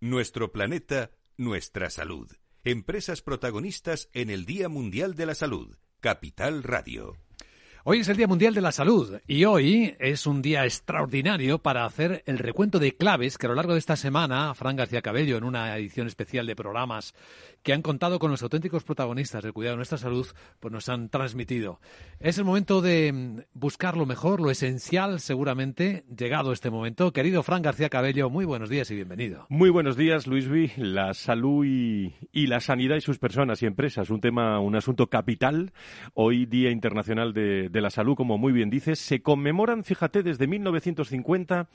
Nuestro planeta, nuestra salud. Empresas protagonistas en el Día Mundial de la Salud. Capital Radio. Hoy es el Día Mundial de la Salud y hoy es un día extraordinario para hacer el recuento de claves que a lo largo de esta semana Fran García Cabello en una edición especial de programas que han contado con los auténticos protagonistas del cuidado de nuestra salud, pues nos han transmitido. Es el momento de buscar lo mejor, lo esencial seguramente, llegado este momento. Querido Fran García Cabello, muy buenos días y bienvenido. Muy buenos días, Luis V. La salud y, y la sanidad y sus personas y empresas, un tema, un asunto capital. Hoy Día Internacional de de la Salud, como muy bien dices, se conmemoran, fíjate, desde 1950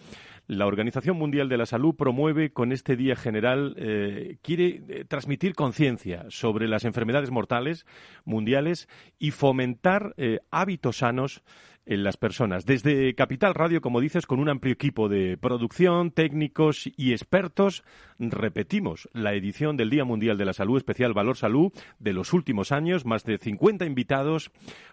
la Organización Mundial de la Salud promueve con este Día General, eh, quiere eh, transmitir conciencia sobre las enfermedades mortales mundiales y fomentar eh, hábitos sanos en las personas. Desde Capital Radio, como dices, con un amplio equipo de producción, técnicos y expertos, repetimos la edición del Día Mundial de la Salud, especial Valor Salud, de los últimos años, más de 50 invitados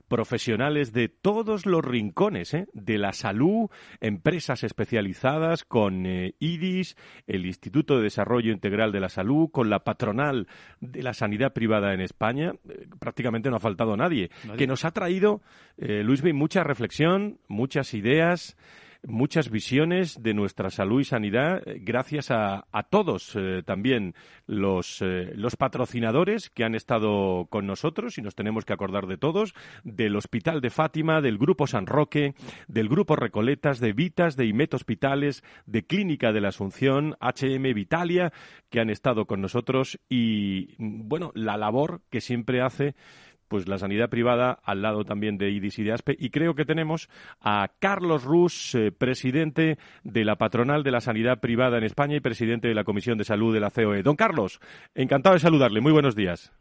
profesionales de todos los rincones ¿eh? de la salud, empresas especializadas con eh, IDIS, el Instituto de Desarrollo Integral de la Salud, con la patronal de la sanidad privada en España. Eh, prácticamente no ha faltado nadie, que nos ha traído, Luis Bey, mucha reflexión, muchas ideas muchas visiones de nuestra salud y sanidad eh, gracias a, todos eh, también los, eh, los patrocinadores que han estado con nosotros y nos tenemos que acordar de todos, del Hospital de Fátima, del Grupo San Roque, del Grupo Recoletas, de Vitas, de Imet Hospitales, de Clínica de la Asunción, HM Vitalia, que han estado con nosotros y, bueno, la labor que siempre hace pues la sanidad privada al lado también de IDIS y de ASPE. Y creo que tenemos a Carlos Rus, eh, presidente de la patronal de la sanidad privada en España y presidente de la Comisión de Salud de la COE. Don Carlos, encantado de saludarle. Muy buenos días.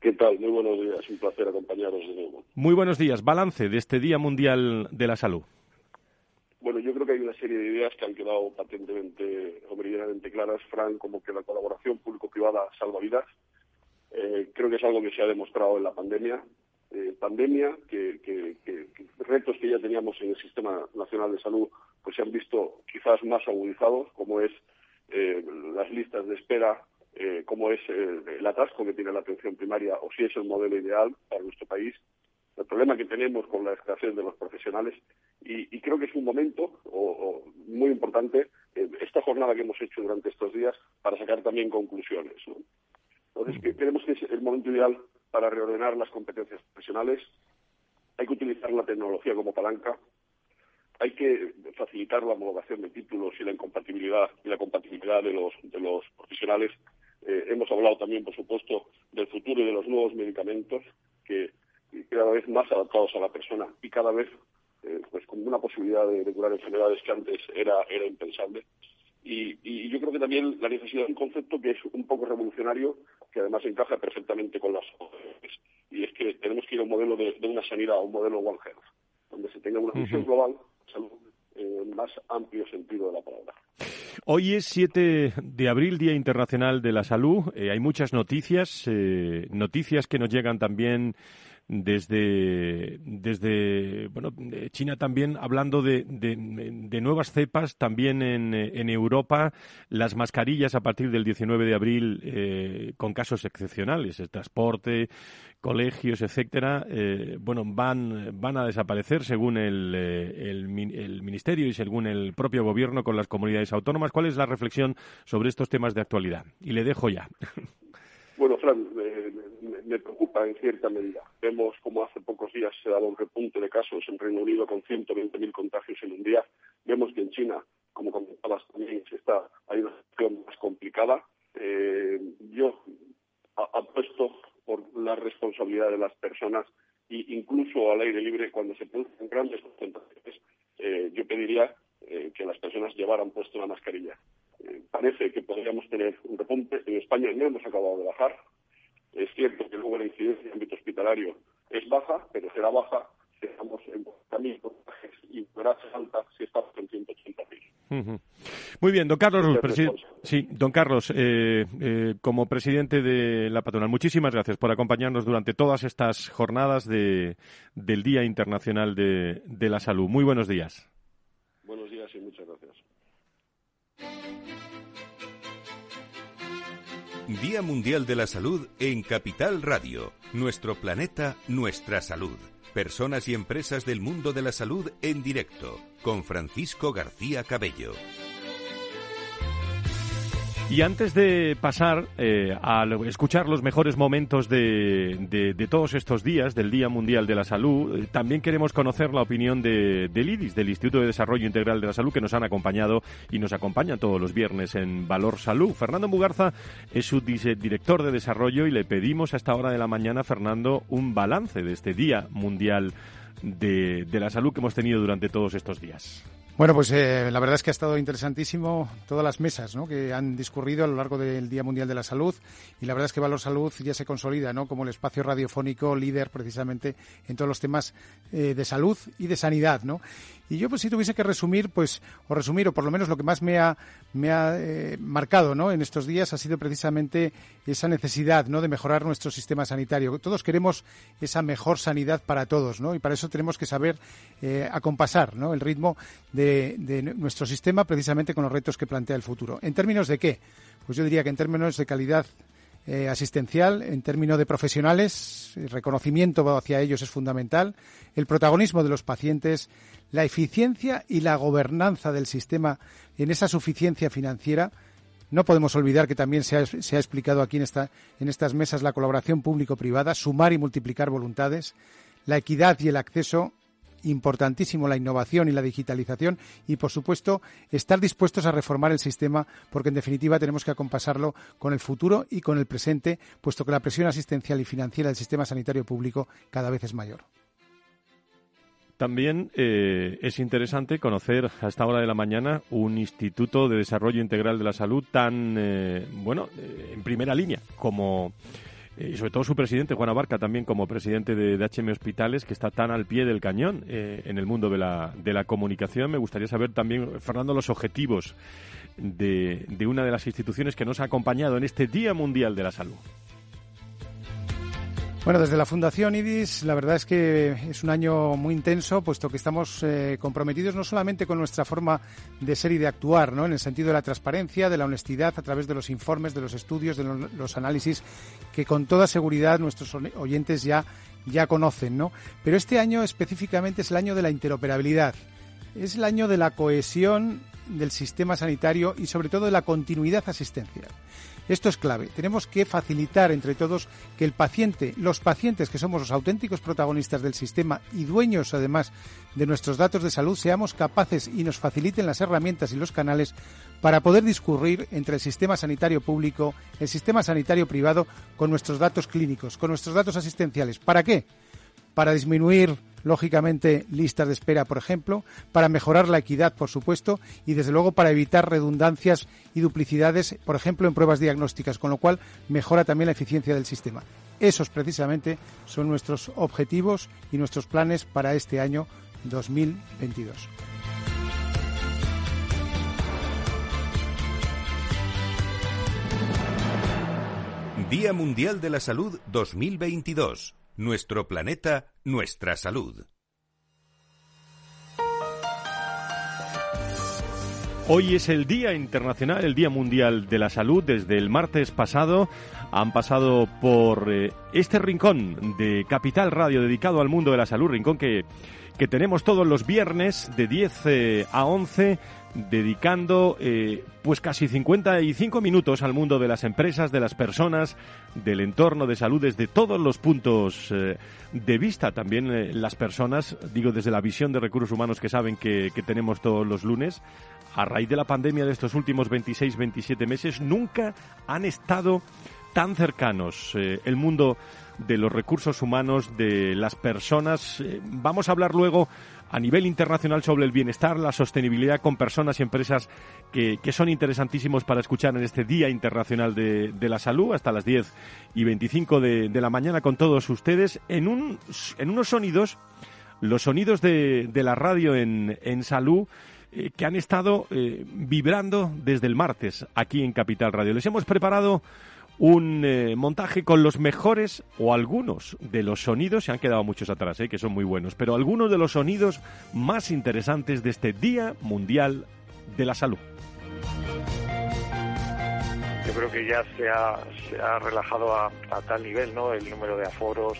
¿Qué tal? Muy buenos días. Un placer acompañaros de nuevo. Muy buenos días. Balance de este Día Mundial de la Salud. Bueno, yo creo que hay una serie de ideas que han quedado patentemente o meridianamente claras, Fran, como que la colaboración público-privada salva vidas, eh, creo que es algo que se ha demostrado en la pandemia. Eh, pandemia, que, retos que ya teníamos en el Sistema Nacional de Salud pues se han visto quizás más agudizados, como es eh, las listas de espera, como es el atasco que tiene la atención primaria o si es el modelo ideal para nuestro país, el problema que tenemos con la escasez de los profesionales y, creo que es un momento muy importante esta jornada que hemos hecho durante estos días para sacar también conclusiones. Entonces, creemos que es el momento ideal para reordenar las competencias profesionales. Hay que utilizar la tecnología como palanca. Hay que facilitar la homologación de títulos y la incompatibilidad y la compatibilidad de los, profesionales. Eh, hemos hablado también, por supuesto, del futuro y de los nuevos medicamentos que cada vez más adaptados a la persona y cada vez eh, pues con una posibilidad de, de, curar enfermedades que antes era, era impensable. Y, yo creo que también la necesidad de un concepto que es un poco revolucionario, que además encaja perfectamente con las y es que tenemos que ir a un modelo de, una sanidad, a un modelo One Health, donde se tenga una visión global salud en más amplio sentido de la palabra. Hoy es 7 de abril, Día Internacional de la Salud. Eh, hay muchas noticias, eh, noticias que nos llegan también desde, desde bueno, China también hablando de, de, nuevas cepas también en, en, Europa, las mascarillas a partir del 19 de abril eh, con casos excepcionales, el transporte, colegios, etcétera, eh, bueno, van, van a desaparecer según el, eh, el, el Ministerio y según el propio Gobierno con las comunidades autónomas. ¿Cuál es la reflexión sobre estos temas de actualidad? Y le dejo ya. Bueno, Fran, me preocupa en cierta medida. Vemos como hace pocos días se dado un repunte de casos en Reino Unido con 120.000 contagios en un día. Vemos que en China, como comentabas también, está, hay una situación más complicada. Eh, yo apuesto por la responsabilidad de las personas e incluso al aire libre cuando se producen grandes concentraciones, eh, yo pediría eh, que las personas llevaran puesto una mascarilla parece que podríamos tener un repunte. En España no hemos acabado de bajar. Es cierto que luego la incidencia en ámbito hospitalario es baja, pero será baja si estamos en 40.000 contagios y alta si estamos en 180.000. Muy bien, don Carlos, sí, don Carlos, eh, eh, como presidente de la patronal, muchísimas gracias por acompañarnos durante todas estas jornadas de, del Día Internacional de, de la Salud. Muy buenos días. Día Mundial de la Salud en Capital Radio. Nuestro planeta, nuestra salud. Personas y empresas del mundo de la salud en directo. Con Francisco García Cabello. Y antes de pasar eh, a escuchar los mejores momentos de, de, todos estos días, del Día Mundial de la Salud, eh, también queremos conocer la opinión de, del IDIS, del Instituto de Desarrollo Integral de la Salud, que nos han acompañado y nos acompañan todos los viernes en Valor Salud. Fernando Mugarza es su director de desarrollo y le pedimos a esta hora de la mañana, Fernando, un balance de este Día Mundial de, de la Salud que hemos tenido durante todos estos días. Bueno, pues eh, la verdad es que ha estado interesantísimo todas las mesas ¿no? que han discurrido a lo largo del Día Mundial de la Salud y la verdad es que Valor Salud ya se consolida ¿no? como el espacio radiofónico líder precisamente en todos los temas eh, de salud y de sanidad. ¿no? Y yo, pues si tuviese que resumir, pues, o resumir, o por lo menos lo que más me ha, me ha eh, marcado, ¿no? En estos días ha sido precisamente esa necesidad, ¿no? De mejorar nuestro sistema sanitario. Todos queremos esa mejor sanidad para todos, ¿no? Y para eso tenemos que saber eh, acompasar, ¿no? El ritmo de, de nuestro sistema precisamente con los retos que plantea el futuro. ¿En términos de qué? Pues yo diría que en términos de calidad eh, asistencial en términos de profesionales, el reconocimiento hacia ellos es fundamental, el protagonismo de los pacientes, la eficiencia y la gobernanza del sistema en esa suficiencia financiera. No podemos olvidar que también se ha, explicado aquí en estas mesas la colaboración público-privada, sumar y multiplicar voluntades, la equidad y el acceso importantísimo la innovación y la digitalización y, por supuesto, estar dispuestos a reformar el sistema porque, en definitiva, tenemos que acompasarlo con el futuro y con el presente, puesto que la presión asistencial y financiera del sistema sanitario público cada vez es mayor. También eh, es interesante conocer a esta hora de la mañana un Instituto de Desarrollo Integral de la Salud tan, eh, bueno, eh, en primera línea como y sobre todo su presidente, Juan Abarca, también como presidente de, HM Hospitales, que está tan al pie del cañón en el mundo de la, de la comunicación. Me gustaría saber también, Fernando, los objetivos de, de una de las instituciones que nos ha acompañado en este Día Mundial de la Salud. Bueno, desde la Fundación IDIS, la verdad es que es un año muy intenso, puesto que estamos eh, comprometidos no solamente con nuestra forma de ser y de actuar, ¿no? En el sentido de la transparencia, de la honestidad, a través de los informes, de los estudios, de los análisis, que con toda seguridad nuestros oyentes ya, ya conocen, ¿no? Pero este año específicamente es el año de la interoperabilidad. Es el año de la cohesión del sistema sanitario y sobre todo de la continuidad asistencial. Esto es clave. Tenemos que facilitar entre todos que el paciente, los pacientes que somos los auténticos protagonistas del sistema y dueños además de nuestros datos de salud, seamos capaces y nos faciliten las herramientas y los canales para poder discurrir entre el sistema sanitario público, el sistema sanitario privado, con nuestros datos clínicos, con nuestros datos asistenciales. ¿Para qué? Para disminuir lógicamente, listas de espera, por ejemplo, para mejorar la equidad, por supuesto, y desde luego para evitar redundancias y duplicidades, por ejemplo, en pruebas diagnósticas, con lo cual mejora también la eficiencia del sistema. Esos precisamente son nuestros objetivos y nuestros planes para este año 2022. Día Mundial de la Salud 2022. Nuestro planeta, nuestra salud. Hoy es el Día Internacional, el Día Mundial de la Salud. Desde el martes pasado han pasado por eh, este rincón de Capital Radio dedicado al mundo de la salud, rincón que, que tenemos todos los viernes de 10 eh, a 11 dedicando eh, pues casi 55 minutos al mundo de las empresas, de las personas, del entorno de salud desde todos los puntos eh, de vista. También eh, las personas, digo desde la visión de recursos humanos que saben que, tenemos todos los lunes, a raíz de la pandemia de estos últimos 26-27 meses, nunca han estado tan cercanos el mundo de los recursos humanos, de las personas. vamos a hablar luego a nivel internacional sobre el bienestar, la sostenibilidad con personas y empresas que, son interesantísimos para escuchar en este Día Internacional de, la Salud, hasta las 10 y 25 de, de, la mañana con todos ustedes, en, un, en unos sonidos, los sonidos de, la radio en, en salud, eh, que han estado eh, vibrando desde el martes aquí en Capital Radio. Les hemos preparado un eh, montaje con los mejores o algunos de los sonidos, se han quedado muchos atrás, eh, que son muy buenos, pero algunos de los sonidos más interesantes de este Día Mundial de la Salud. yo creo que ya se ha, se ha relajado a, a tal nivel, ¿no? El número de aforos,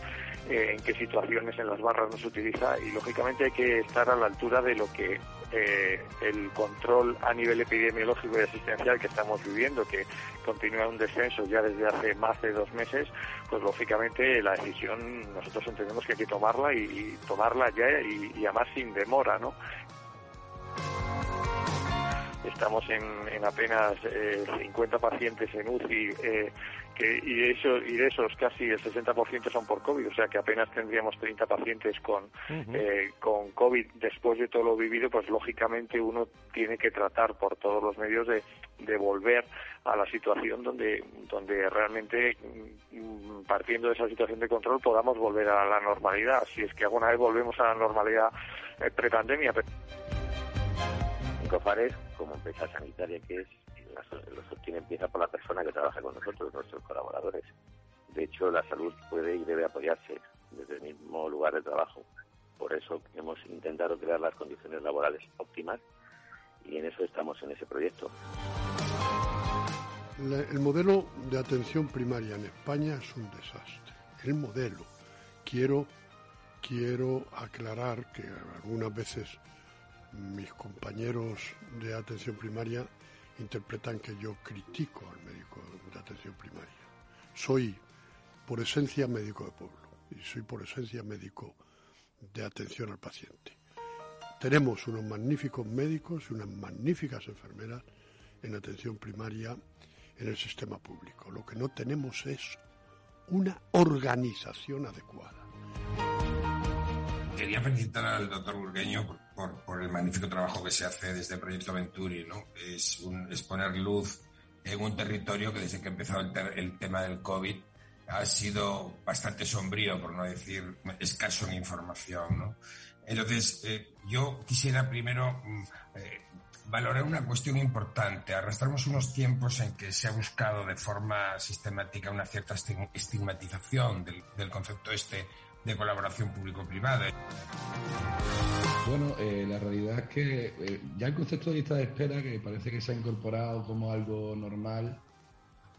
eh, en qué situaciones en las barras no se utiliza y lógicamente hay que estar a la altura de lo que eh, el control a nivel epidemiológico y asistencial que estamos viviendo, que continúa un descenso ya desde hace más de dos meses, pues lógicamente la decisión nosotros entendemos que hay que tomarla y, tomarla ya y, y además sin demora, ¿no? Estamos en, apenas 50 eh, pacientes en UCI eh, que, y, de eso, y de esos casi el 60% son por COVID, o sea que apenas tendríamos 30 pacientes con, eh, con COVID después de todo lo vivido, pues lógicamente uno tiene que tratar por todos los medios de, de volver a la situación donde, donde realmente mm, partiendo de esa situación de control podamos volver a la normalidad, si es que alguna vez volvemos a la normalidad prepandemia. COFARES, como empresa sanitaria que es, lo sostiene empieza por la persona que trabaja con nosotros, nuestros colaboradores. De hecho, la salud puede y debe apoyarse desde el mismo lugar de trabajo. Por eso hemos intentado crear las condiciones laborales óptimas y en eso estamos en ese proyecto. el modelo de atención primaria en España es un desastre. El modelo. Quiero, quiero aclarar que algunas veces mis compañeros de atención primaria interpretan que yo critico al médico de atención primaria. Soy por esencia médico de pueblo y soy por esencia médico de atención al paciente. Tenemos unos magníficos médicos y unas magníficas enfermeras en atención primaria en el sistema público. Lo que no tenemos es una organización adecuada. Quería felicitar al doctor Burgueño por, el magnífico trabajo que se hace desde el Proyecto Venturi. ¿no? Es, poner luz en un territorio que desde que empezó el, el, tema del COVID ha sido bastante sombrío, por no decir escaso en información. ¿no? Entonces, eh, yo quisiera primero mm, eh, valorar una cuestión importante. Arrastramos unos tiempos en que se ha buscado de forma sistemática una cierta estigmatización del, del concepto este de colaboración público-privada. Bueno, eh, la realidad es que eh, ya el concepto de lista de espera, que parece que se ha incorporado como algo normal,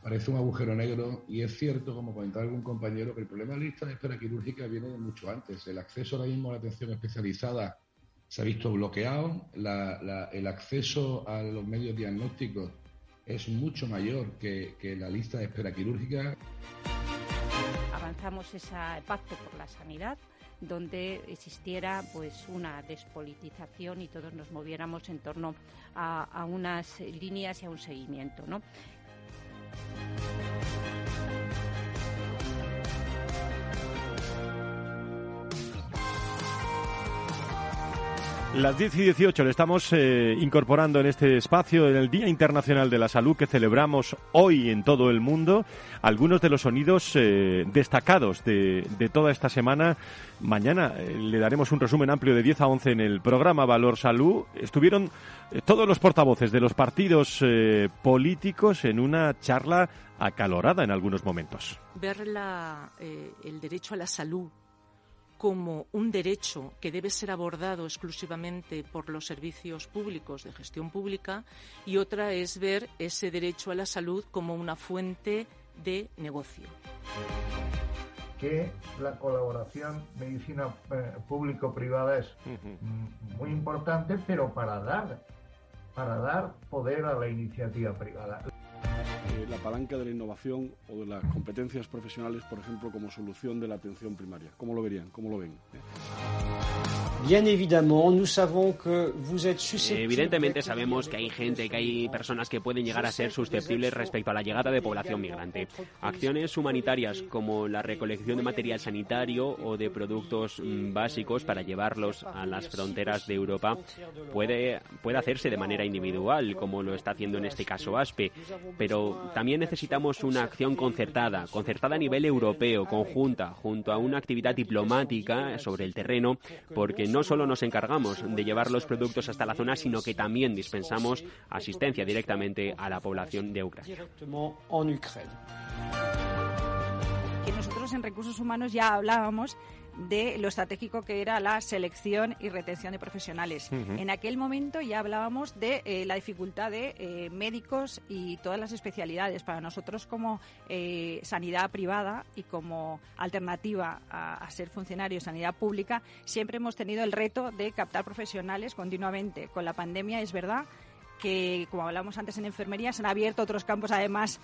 parece un agujero negro y es cierto, como comentaba algún compañero, que el problema de la lista de espera quirúrgica viene de mucho antes. El acceso ahora mismo a la atención especializada se ha visto bloqueado, el acceso a los medios diagnósticos es mucho mayor que la lista de espera quirúrgica lanzamos ese pacto por la sanidad donde existiera pues una despolitización y todos nos moviéramos en torno a, a unas líneas y a un seguimiento, ¿no? Las 10 y 18 le estamos eh, incorporando en este espacio, en el Día Internacional de la Salud que celebramos hoy en todo el mundo, algunos de los sonidos eh, destacados de, toda esta semana. Mañana eh, le daremos un resumen amplio de 10 a 11 en el programa Valor Salud. Estuvieron todos los portavoces de los partidos políticos en una charla acalorada en algunos momentos. Ver el derecho a la salud como un derecho que debe ser abordado exclusivamente por los servicios públicos de gestión pública y otra es ver ese derecho a la salud como una fuente de negocio. Que la colaboración medicina eh, público-privada es muy importante, pero para dar, para dar poder a la iniciativa privada. Eh, la palanca de la innovación o de las competencias profesionales, por ejemplo, como solución de la atención primaria. ¿Cómo lo verían? ¿Cómo lo ven? Evidentemente sabemos que hay gente, que hay personas que pueden llegar a ser susceptibles respecto a la llegada de población migrante. Acciones humanitarias como la recolección de material sanitario o de productos mm, básicos para llevarlos a las fronteras de Europa puede, puede hacerse de manera individual, como lo está haciendo en este caso ASPE, pero también necesitamos una acción concertada, concertada a nivel europeo, conjunta, junto a una actividad diplomática sobre el terreno, porque no solo nos encargamos de llevar los productos hasta la zona, sino que también dispensamos asistencia directamente a la población de Ucrania. Que nosotros en recursos humanos ya hablábamos de lo estratégico que era la selección y retención de profesionales. En aquel momento ya hablábamos de eh, la dificultad de eh, médicos y todas las especialidades. Para nosotros como eh, sanidad privada y como alternativa a, ser funcionario de sanidad pública, siempre hemos tenido el reto de captar profesionales continuamente. Con la pandemia es verdad que, como hablamos antes en enfermería, se han abierto otros campos además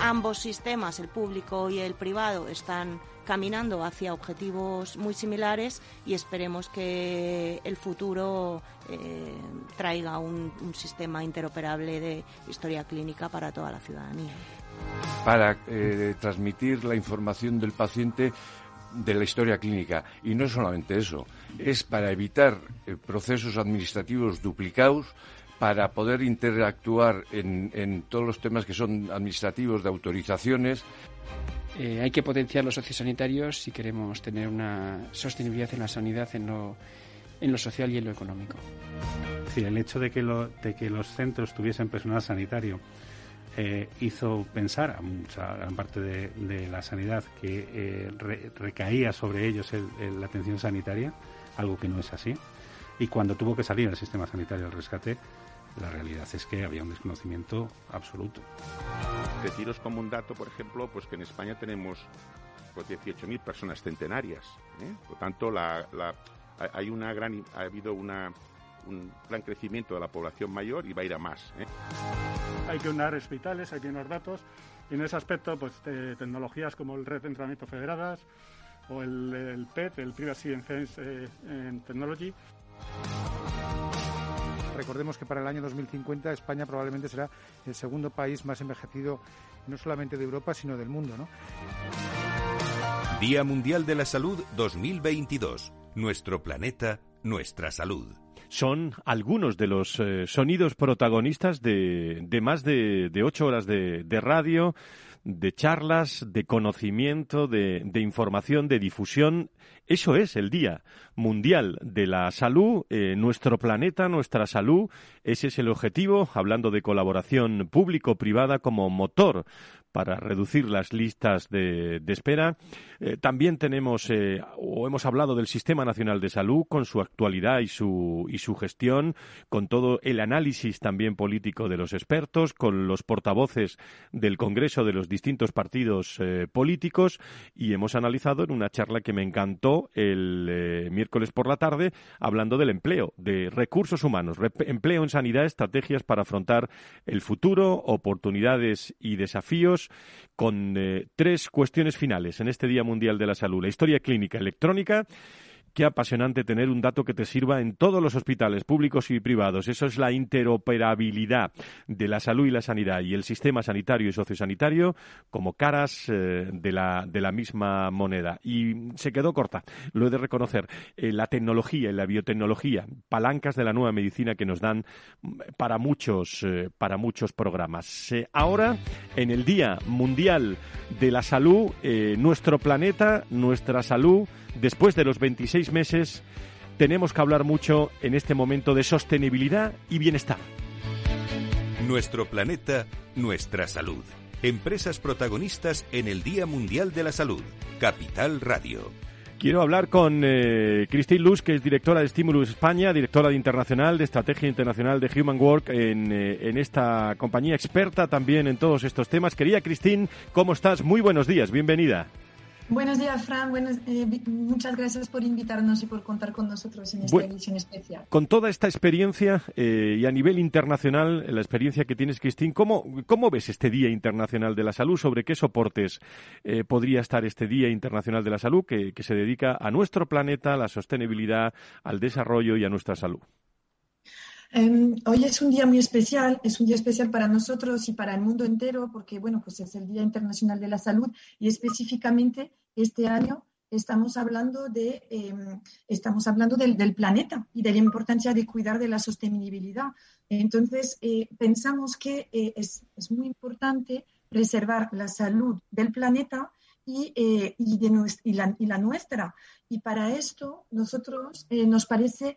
ambos sistemas, el público y el privado, están caminando hacia objetivos muy similares y esperemos que el futuro eh, traiga un, sistema interoperable de historia clínica para toda la ciudadanía. Para eh, transmitir la información del paciente de la historia clínica. Y no solamente eso, es para evitar eh, procesos administrativos duplicados para poder interactuar en, todos los temas que son administrativos de autorizaciones. Eh, hay que potenciar los sociosanitarios si queremos tener una sostenibilidad en la sanidad, en lo, en lo social y en lo económico. El hecho de que, de que los centros tuviesen personal sanitario eh, hizo pensar a mucha gran parte de, la sanidad que eh, recaía sobre ellos la atención sanitaria, algo que no es así. Y cuando tuvo que salir el sistema sanitario al rescate, la realidad es que había un desconocimiento absoluto. Deciros como un dato, por ejemplo, pues que en España tenemos pues, 18.000 personas centenarias. ¿eh? Por tanto, la, hay una gran, ha habido una, un gran crecimiento de la población mayor y va a ir a más. ¿eh? Hay que unar hospitales, hay que unar datos y en ese aspecto, pues tecnologías como el Red de Entrenamiento Federadas o el, PET, el Privacy and eh, Technology, Recordemos que para el año 2050 España probablemente será el segundo país más envejecido no solamente de Europa, sino del mundo, ¿no? Día Mundial de la Salud 2022. Nuestro planeta, nuestra salud son algunos de los eh, sonidos protagonistas de, más de, ocho horas de, radio, de charlas, de conocimiento, de, información, de difusión. Eso es el Día Mundial de la Salud, eh, nuestro planeta, nuestra salud. Ese es el objetivo, hablando de colaboración público-privada como motor para reducir las listas de, espera. Eh, también tenemos eh, o hemos hablado del Sistema Nacional de Salud con su actualidad y su, y su gestión, con todo el análisis también político de los expertos, con los portavoces del Congreso de los distintos partidos eh, políticos y hemos analizado en una charla que me encantó el miércoles por la tarde hablando del empleo, de recursos humanos, empleo en sanidad, estrategias para afrontar el futuro, oportunidades y desafíos con eh, tres cuestiones finales en este Día Mundial de la Salud. La historia clínica electrónica, Qué apasionante tener un dato que te sirva en todos los hospitales públicos y privados. Eso es la interoperabilidad de la salud y la sanidad y el sistema sanitario y sociosanitario como caras eh, de, la, de la misma moneda. Y se quedó corta, lo he de reconocer. Eh, la tecnología y la biotecnología, palancas de la nueva medicina que nos dan para muchos, eh, para muchos programas. ahora, en el Día Mundial de la Salud, nuestro planeta, nuestra salud, después de los 26 meses, tenemos que hablar mucho en este momento de sostenibilidad y bienestar. Nuestro planeta, nuestra salud. Empresas protagonistas en el Día Mundial de la Salud. Capital Radio. Quiero hablar con eh, Christine Luz, que es directora de Stimulus España, directora de Internacional, de Estrategia Internacional de Human Work en, eh, en esta compañía, experta también en todos estos temas. Quería, Christine, ¿cómo estás? Muy buenos días, bienvenida. Buenos días, Fran. Eh, muchas gracias por invitarnos y por contar con nosotros en esta edición especial. Con toda esta experiencia eh, y a nivel internacional, la experiencia que tienes, Cristín, ¿cómo, ¿cómo ves este Día Internacional de la Salud? ¿Sobre qué soportes eh, podría estar este Día Internacional de la Salud que, que se dedica a nuestro planeta, a la sostenibilidad, al desarrollo y a nuestra salud? Em, hoy es un día muy especial, es un día especial para nosotros y para el mundo entero, porque bueno, pues es el Día Internacional de la Salud y específicamente este año estamos hablando de em, estamos hablando del, planeta y de la importancia de cuidar de la sostenibilidad. Entonces eh, pensamos que eh, es, muy importante preservar la salud del planeta y, eh, y, de y, la, y, la, nuestra. Y para esto nosotros nos parece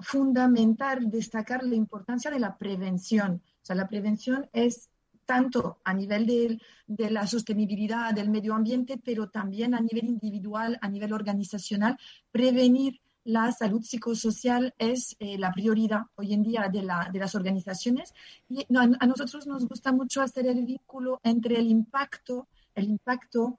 Fundamental destacar la importancia de la prevención. O sea, la prevención es tanto a nivel de, de, la sostenibilidad del medio ambiente, pero también a nivel individual, a nivel organizacional, prevenir la salud psicosocial es eh, la prioridad hoy en día de, la, de las organizaciones y a, a, nosotros nos gusta mucho hacer el vínculo entre el impacto, el impacto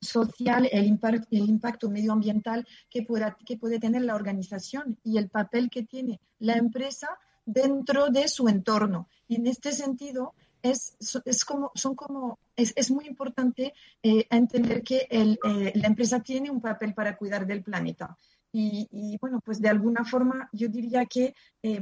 social, el, impacto, el impacto medioambiental que, pueda, que puede tener la organización y el papel que tiene la empresa dentro de su entorno. Y en este sentido, es, es como, son como, es, es muy importante eh, entender que el, eh, la empresa tiene un papel para cuidar del planeta. Y, y bueno, pues de alguna forma yo diría que eh,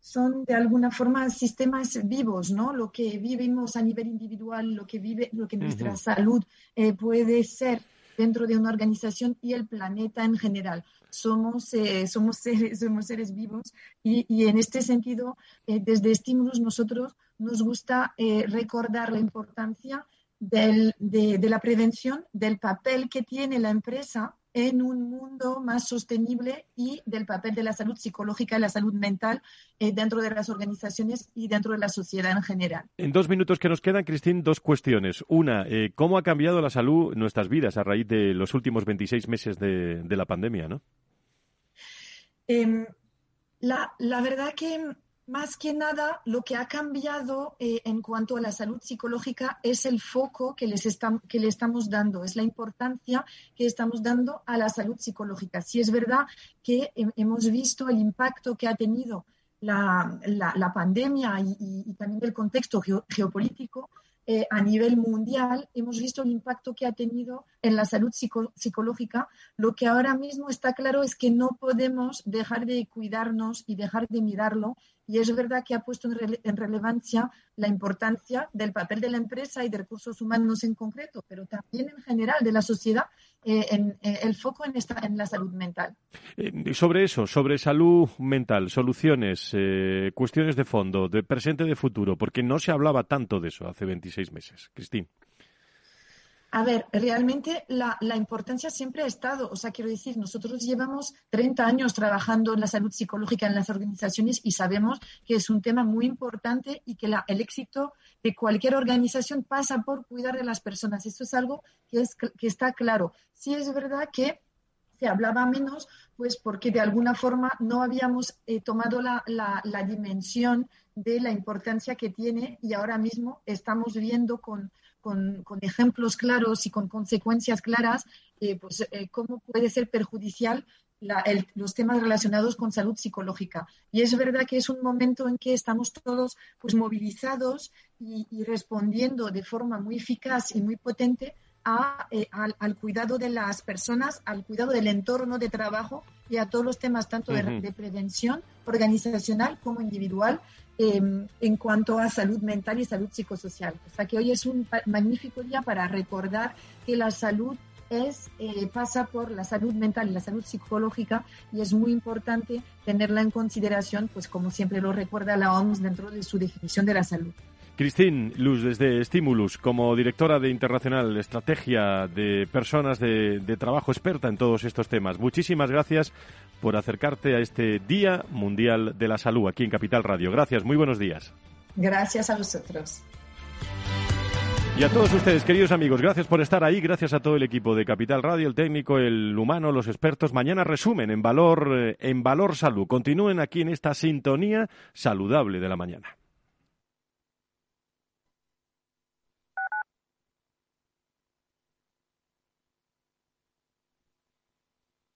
son de alguna forma sistemas vivos, ¿no? Lo que vivimos a nivel individual, lo que vive, lo que nuestra uh -huh. salud eh, puede ser dentro de una organización y el planeta en general. Somos, eh, somos, seres, somos seres vivos y, y en este sentido, eh, desde Estímulos nosotros nos gusta eh, recordar la importancia del, de, de la prevención, del papel que tiene la empresa en un mundo más sostenible y del papel de la salud psicológica y la salud mental eh, dentro de las organizaciones y dentro de la sociedad en general. En dos minutos que nos quedan, Cristín, dos cuestiones. Una, eh, ¿cómo ha cambiado la salud nuestras vidas a raíz de los últimos 26 meses de, de la pandemia? ¿no? Eh, la, la verdad que más que nada, lo que ha cambiado eh, en cuanto a la salud psicológica es el foco que, les que le estamos dando, es la importancia que estamos dando a la salud psicológica. Si es verdad que he, hemos visto el impacto que ha tenido la, la, pandemia y, y, también el contexto geo, geopolítico, eh, a nivel mundial, hemos visto el impacto que ha tenido en la salud psico psicológica. Lo que ahora mismo está claro es que no podemos dejar de cuidarnos y dejar de mirarlo. Y es verdad que ha puesto en, en relevancia la importancia del papel de la empresa y de recursos humanos en concreto, pero también en general de la sociedad, eh, eh, el foco en, esta, en la salud mental. Eh, sobre eso, sobre salud mental, soluciones, eh, cuestiones de fondo, de presente, de futuro, porque no se hablaba tanto de eso hace 26 meses. Cristín. A ver, realmente la, importancia siempre ha estado, o sea, quiero decir, nosotros llevamos 30 años trabajando en la salud psicológica en las organizaciones y sabemos que es un tema muy importante y que la, el éxito de cualquier organización pasa por cuidar de las personas. Esto es algo que, es, que está claro. Sí es verdad que se hablaba menos, pues porque de alguna forma no habíamos eh, tomado la, la dimensión de la importancia que tiene y ahora mismo estamos viendo con con, con, ejemplos claros y con consecuencias claras, eh, pues eh, cómo puede ser perjudicial la, el, los temas relacionados con salud psicológica. Y es verdad que es un momento en que estamos todos pues movilizados y, y respondiendo de forma muy eficaz y muy potente a, eh, al, al, cuidado de las personas, al cuidado del entorno de trabajo y a todos los temas tanto uh -huh. de prevención organizacional como individual eh, en cuanto a salud mental y salud psicosocial. O sea que hoy es un magnífico día para recordar que la salud es, eh, pasa por la salud mental y la salud psicológica y es muy importante tenerla en consideración, pues como siempre lo recuerda la OMS dentro de su definición de la salud. Cristín Luz, desde Stimulus, como directora de Internacional Estrategia de Personas de, de, Trabajo experta en todos estos temas, muchísimas gracias por acercarte a este Día Mundial de la Salud aquí en Capital Radio. Gracias, muy buenos días. Gracias a vosotros. Y a todos ustedes, queridos amigos, gracias por estar ahí, gracias a todo el equipo de Capital Radio, el técnico, el humano, los expertos. Mañana resumen en Valor, eh, en Valor Salud. Continúen aquí en esta sintonía saludable de la mañana.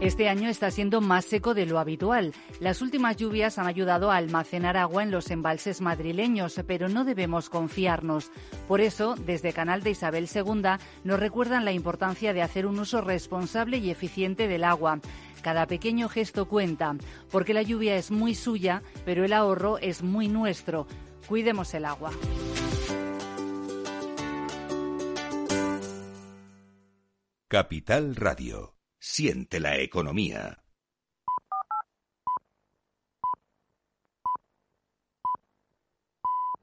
Este año está siendo más seco de lo habitual. Las últimas lluvias han ayudado a almacenar agua en los embalses madrileños, pero no debemos confiarnos. Por eso, desde Canal de Isabel II nos recuerdan la importancia de hacer un uso responsable y eficiente del agua. Cada pequeño gesto cuenta, porque la lluvia es muy suya, pero el ahorro es muy nuestro. Cuidemos el agua. Capital Radio. Siente la economía.